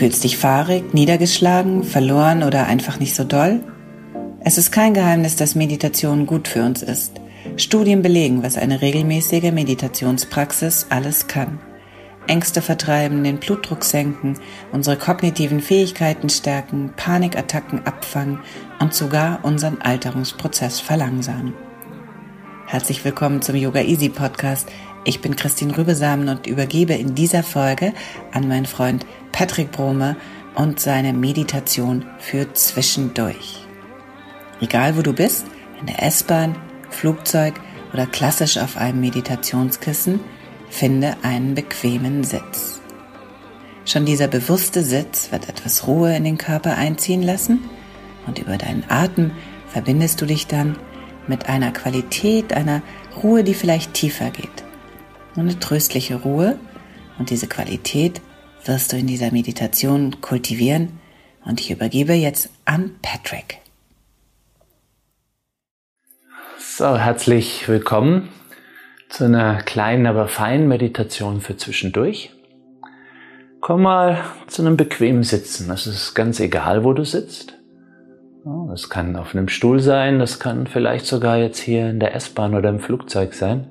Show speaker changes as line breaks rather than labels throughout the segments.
Fühlst dich fahrig, niedergeschlagen, verloren oder einfach nicht so doll? Es ist kein Geheimnis, dass Meditation gut für uns ist. Studien belegen, was eine regelmäßige Meditationspraxis alles kann. Ängste vertreiben, den Blutdruck senken, unsere kognitiven Fähigkeiten stärken, Panikattacken abfangen und sogar unseren Alterungsprozess verlangsamen. Herzlich willkommen zum Yoga Easy Podcast. Ich bin Christine Rübesamen und übergebe in dieser Folge an meinen Freund Patrick Brome und seine Meditation für zwischendurch. Egal wo du bist, in der S-Bahn, Flugzeug oder klassisch auf einem Meditationskissen, finde einen bequemen Sitz. Schon dieser bewusste Sitz wird etwas Ruhe in den Körper einziehen lassen und über deinen Atem verbindest du dich dann mit einer Qualität, einer Ruhe, die vielleicht tiefer geht. Eine tröstliche Ruhe und diese Qualität wirst du in dieser Meditation kultivieren und ich übergebe jetzt an Patrick.
So, herzlich willkommen zu einer kleinen, aber feinen Meditation für zwischendurch. Komm mal zu einem bequemen Sitzen. Es ist ganz egal, wo du sitzt. Das kann auf einem Stuhl sein, das kann vielleicht sogar jetzt hier in der S-Bahn oder im Flugzeug sein.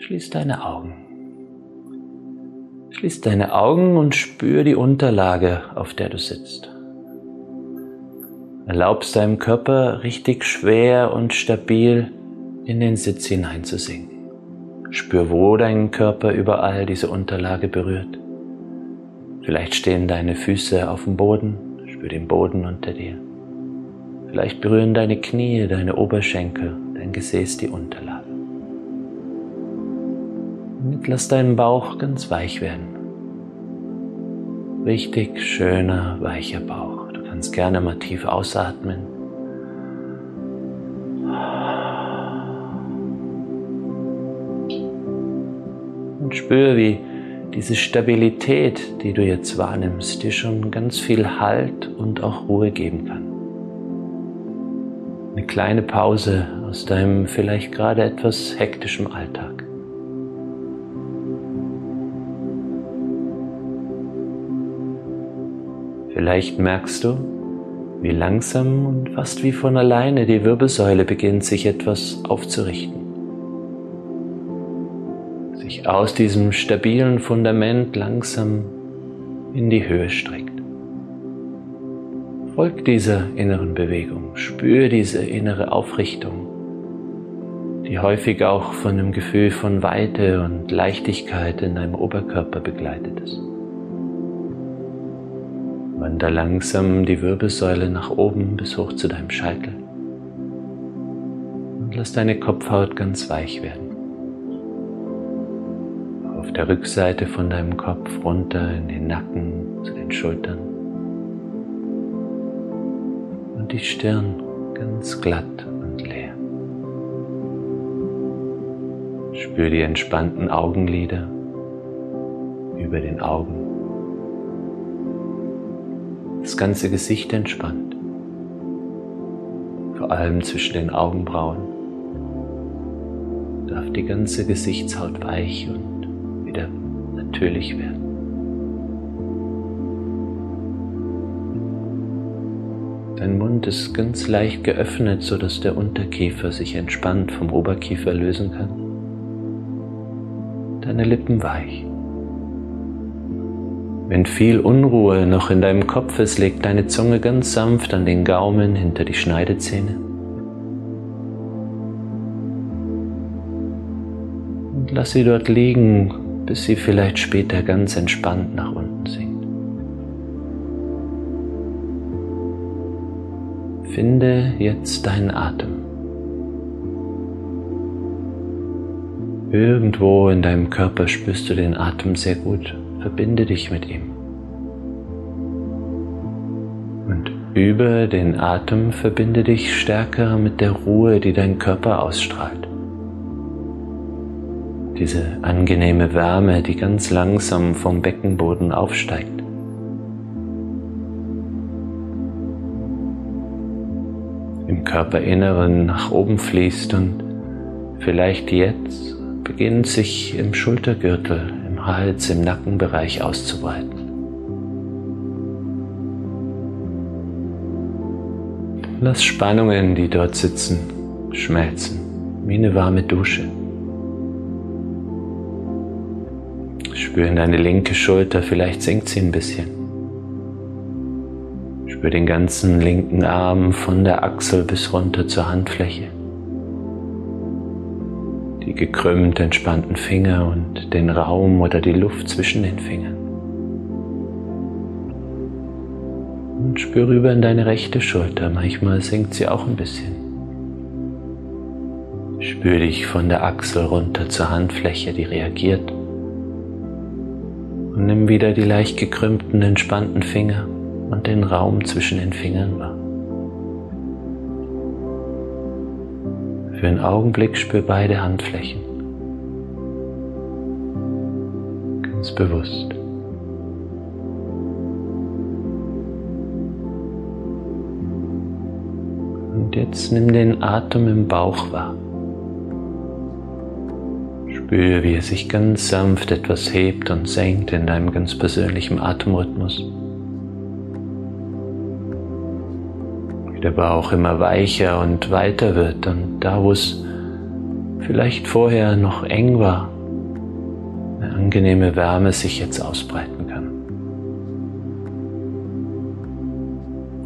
Schließ deine Augen. Schließ deine Augen und spür die Unterlage, auf der du sitzt. Erlaubst deinem Körper richtig schwer und stabil in den Sitz hineinzusinken. Spür, wo dein Körper überall diese Unterlage berührt. Vielleicht stehen deine Füße auf dem Boden, spür den Boden unter dir. Vielleicht berühren deine Knie, deine Oberschenkel, dein Gesäß die Unterlage. Und lass deinen Bauch ganz weich werden. Richtig schöner, weicher Bauch. Du kannst gerne mal tief ausatmen und spür, wie diese Stabilität, die du jetzt wahrnimmst, dir schon ganz viel Halt und auch Ruhe geben kann. Eine kleine Pause aus deinem vielleicht gerade etwas hektischen Alltag. Vielleicht merkst du, wie langsam und fast wie von alleine die Wirbelsäule beginnt sich etwas aufzurichten sich aus diesem stabilen Fundament langsam in die Höhe streckt. Folg dieser inneren Bewegung, spür diese innere Aufrichtung, die häufig auch von einem Gefühl von Weite und Leichtigkeit in deinem Oberkörper begleitet ist. Wander langsam die Wirbelsäule nach oben bis hoch zu deinem Scheitel und lass deine Kopfhaut ganz weich werden auf der Rückseite von deinem Kopf runter in den Nacken zu den Schultern und die Stirn ganz glatt und leer. Spür die entspannten Augenlider über den Augen. Das ganze Gesicht entspannt, vor allem zwischen den Augenbrauen darf die ganze Gesichtshaut weich und wieder natürlich werden. Dein Mund ist ganz leicht geöffnet, sodass der Unterkiefer sich entspannt vom Oberkiefer lösen kann. Deine Lippen weich. Wenn viel Unruhe noch in deinem Kopf ist, leg deine Zunge ganz sanft an den Gaumen hinter die Schneidezähne. Und lass sie dort liegen, bis sie vielleicht später ganz entspannt nach unten sinkt. Finde jetzt deinen Atem. Irgendwo in deinem Körper spürst du den Atem sehr gut. Verbinde dich mit ihm. Und über den Atem verbinde dich stärker mit der Ruhe, die dein Körper ausstrahlt. Diese angenehme Wärme, die ganz langsam vom Beckenboden aufsteigt. Im Körperinneren nach oben fließt und vielleicht jetzt beginnt sich im Schultergürtel, Hals, im Nackenbereich auszubreiten. Lass Spannungen, die dort sitzen, schmelzen, wie eine warme Dusche. Spür in deine linke Schulter, vielleicht sinkt sie ein bisschen. Spür den ganzen linken Arm von der Achsel bis runter zur Handfläche die gekrümmt entspannten Finger und den Raum oder die Luft zwischen den Fingern. Und spür rüber in deine rechte Schulter, manchmal sinkt sie auch ein bisschen. Spür dich von der Achsel runter zur Handfläche, die reagiert. Und nimm wieder die leicht gekrümmten, entspannten Finger und den Raum zwischen den Fingern wahr. Für einen Augenblick spür beide Handflächen. Ganz bewusst. Und jetzt nimm den Atem im Bauch wahr. Spür, wie er sich ganz sanft etwas hebt und senkt in deinem ganz persönlichen Atemrhythmus. Wie der Bauch immer weicher und weiter wird und da, wo es vielleicht vorher noch eng war, eine angenehme Wärme sich jetzt ausbreiten kann.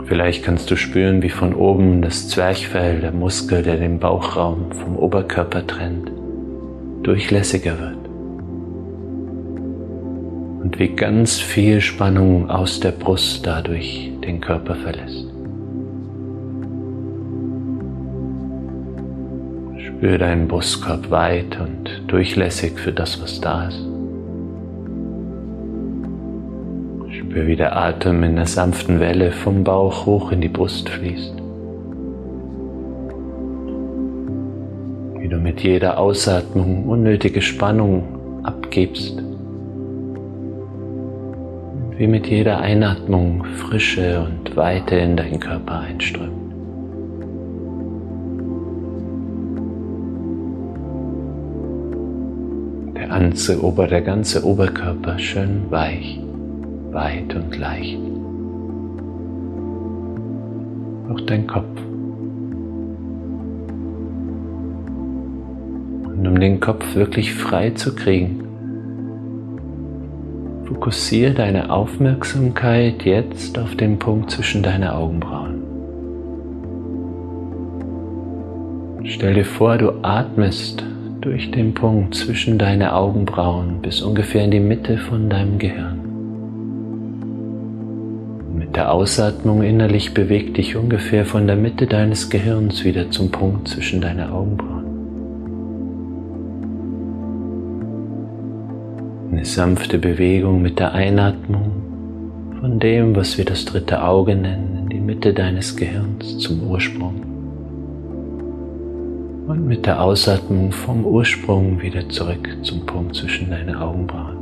Vielleicht kannst du spüren, wie von oben das Zwerchfell, der Muskel, der den Bauchraum vom Oberkörper trennt, durchlässiger wird. Und wie ganz viel Spannung aus der Brust dadurch den Körper verlässt. Spür deinen Brustkorb weit und durchlässig für das, was da ist. Spür, wie der Atem in der sanften Welle vom Bauch hoch in die Brust fließt. Wie du mit jeder Ausatmung unnötige Spannung abgibst. Wie mit jeder Einatmung Frische und Weite in deinen Körper einströmt. Ganze Ober, der ganze Oberkörper schön weich, weit und leicht. Auch dein Kopf. Und um den Kopf wirklich frei zu kriegen, fokussiere deine Aufmerksamkeit jetzt auf den Punkt zwischen deine Augenbrauen. Stell dir vor, du atmest durch den Punkt zwischen deine Augenbrauen bis ungefähr in die Mitte von deinem Gehirn. Mit der Ausatmung innerlich beweg dich ungefähr von der Mitte deines Gehirns wieder zum Punkt zwischen deine Augenbrauen. Eine sanfte Bewegung mit der Einatmung von dem, was wir das dritte Auge nennen, in die Mitte deines Gehirns zum Ursprung und mit der Ausatmung vom Ursprung wieder zurück zum Punkt zwischen deine Augenbrauen.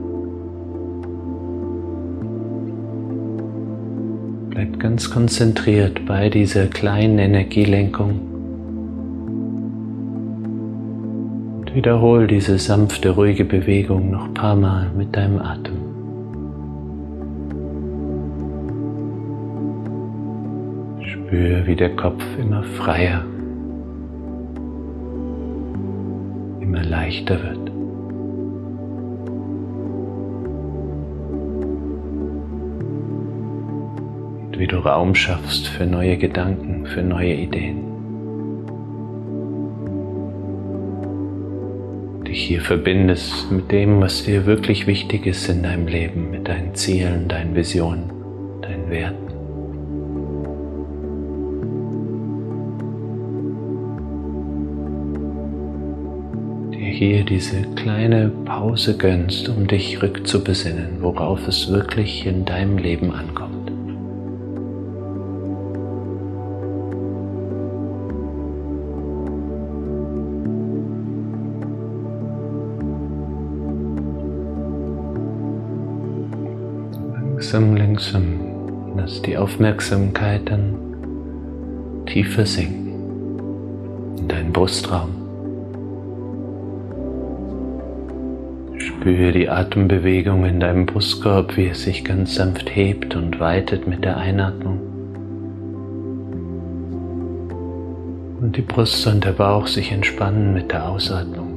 Bleib ganz konzentriert bei dieser kleinen Energielenkung und wiederhol diese sanfte, ruhige Bewegung noch ein paar Mal mit deinem Atem. Spür, wie der Kopf immer freier leichter wird. Und wie du Raum schaffst für neue Gedanken, für neue Ideen. Dich hier verbindest mit dem, was dir wirklich wichtig ist in deinem Leben, mit deinen Zielen, deinen Visionen, deinen Werten. Hier diese kleine Pause gönnst, um dich rückzubesinnen, worauf es wirklich in deinem Leben ankommt. Langsam, langsam lass die Aufmerksamkeit dann tiefer sinken in deinen Brustraum. Spüre die Atembewegung in deinem Brustkorb, wie es sich ganz sanft hebt und weitet mit der Einatmung. Und die Brust und der Bauch sich entspannen mit der Ausatmung.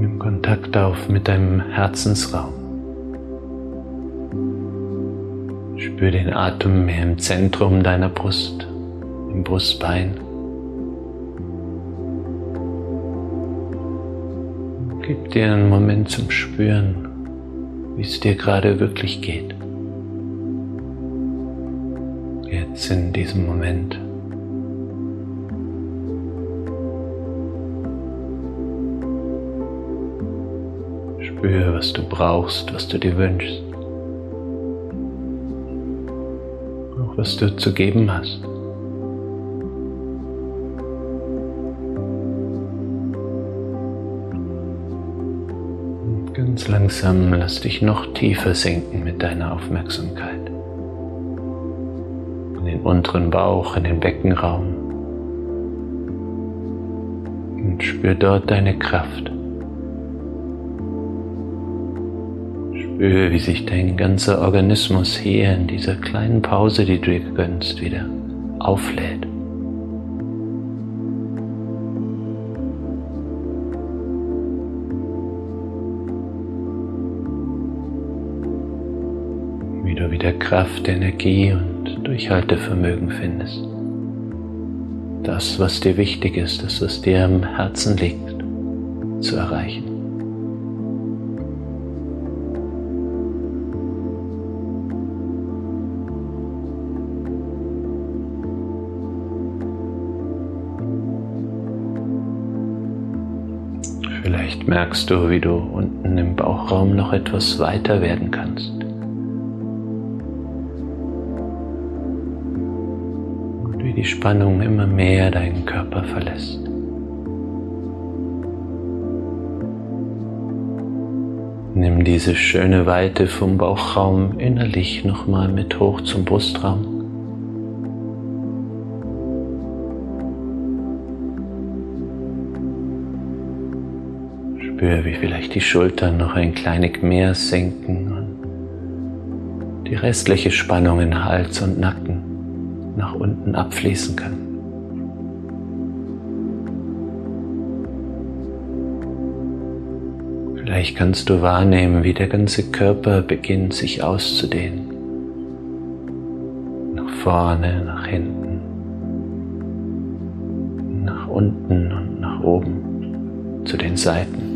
Nimm Kontakt auf mit deinem Herzensraum. Spür den Atem mehr im Zentrum deiner Brust, im Brustbein. Gib dir einen Moment zum Spüren, wie es dir gerade wirklich geht. Jetzt in diesem Moment. Spür, was du brauchst, was du dir wünschst. Auch was du zu geben hast. Ganz langsam lass dich noch tiefer sinken mit deiner Aufmerksamkeit. In den unteren Bauch, in den Beckenraum. Und spür dort deine Kraft. Spür, wie sich dein ganzer Organismus hier in dieser kleinen Pause, die du dir gönnst, wieder auflädt. Wieder Kraft, Energie und Durchhaltevermögen findest. Das, was dir wichtig ist, das, was dir am Herzen liegt, zu erreichen. Vielleicht merkst du, wie du unten im Bauchraum noch etwas weiter werden kannst. Wie die Spannung immer mehr deinen Körper verlässt. Nimm diese schöne Weite vom Bauchraum innerlich nochmal mit hoch zum Brustraum. Spür, wie vielleicht die Schultern noch ein kleines mehr senken und die restliche Spannung in Hals und Nacken nach unten abfließen kann. Vielleicht kannst du wahrnehmen, wie der ganze Körper beginnt sich auszudehnen. Nach vorne, nach hinten, nach unten und nach oben, zu den Seiten.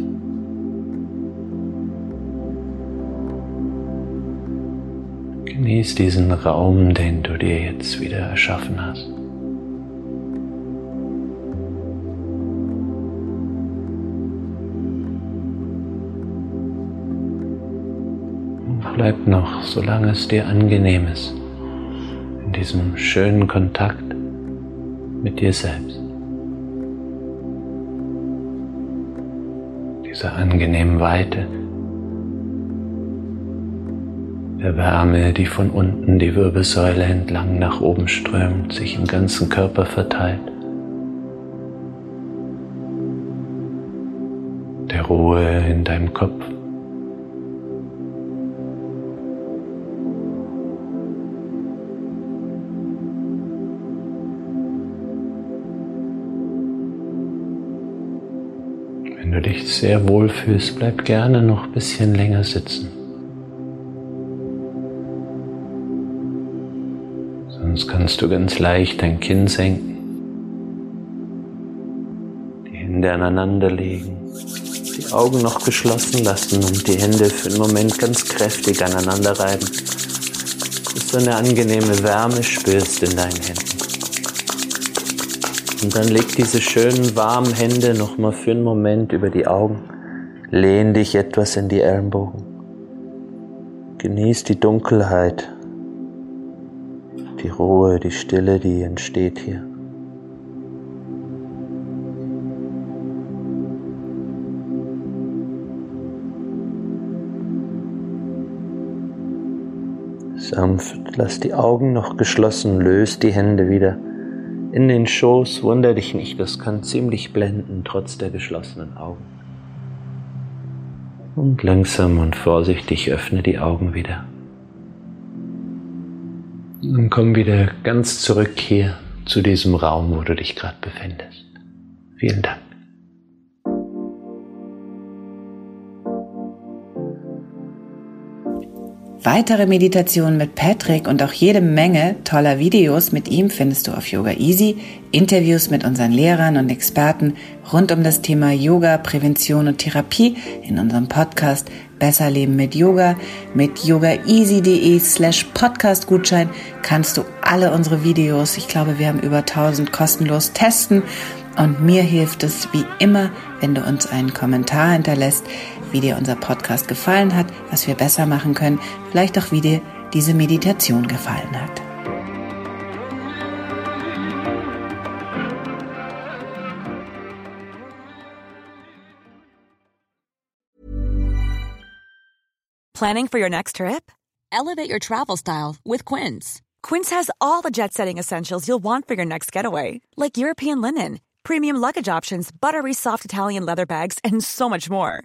Genieß diesen Raum, den du dir jetzt wieder erschaffen hast. bleib noch, solange es dir angenehm ist, in diesem schönen Kontakt mit dir selbst. Dieser angenehmen Weite der Wärme, die von unten die Wirbelsäule entlang nach oben strömt, sich im ganzen Körper verteilt. Der Ruhe in deinem Kopf. Wenn du dich sehr wohl fühlst, bleib gerne noch ein bisschen länger sitzen. Kannst du ganz leicht dein Kinn senken, die Hände aneinander legen, die Augen noch geschlossen lassen und die Hände für einen Moment ganz kräftig aneinander reiben, bis so eine angenehme Wärme spürst in deinen Händen. Und dann leg diese schönen warmen Hände nochmal für einen Moment über die Augen. Lehn dich etwas in die Ellenbogen. Genieß die Dunkelheit, die Ruhe, die Stille, die entsteht hier. Sanft, lass die Augen noch geschlossen, löst die Hände wieder in den Schoß, wunder dich nicht, das kann ziemlich blenden, trotz der geschlossenen Augen. Und langsam und vorsichtig öffne die Augen wieder. Und komm wieder ganz zurück hier zu diesem Raum, wo du dich gerade befindest. Vielen Dank.
Weitere Meditationen mit Patrick und auch jede Menge toller Videos mit ihm findest du auf Yoga Easy, Interviews mit unseren Lehrern und Experten rund um das Thema Yoga, Prävention und Therapie in unserem Podcast Besser Leben mit Yoga. Mit yogaeasy.de slash Podcastgutschein kannst du alle unsere Videos, ich glaube wir haben über 1000 kostenlos testen. Und mir hilft es wie immer, wenn du uns einen Kommentar hinterlässt, wie dir unser Podcast gefallen hat, was wir besser machen können, vielleicht auch wie dir diese Meditation gefallen hat.
Planning for your next trip? Elevate your travel style with Quince. Quince has all the jet setting essentials you'll want for your next getaway, like European linen, premium luggage options, buttery soft Italian leather bags, and so much more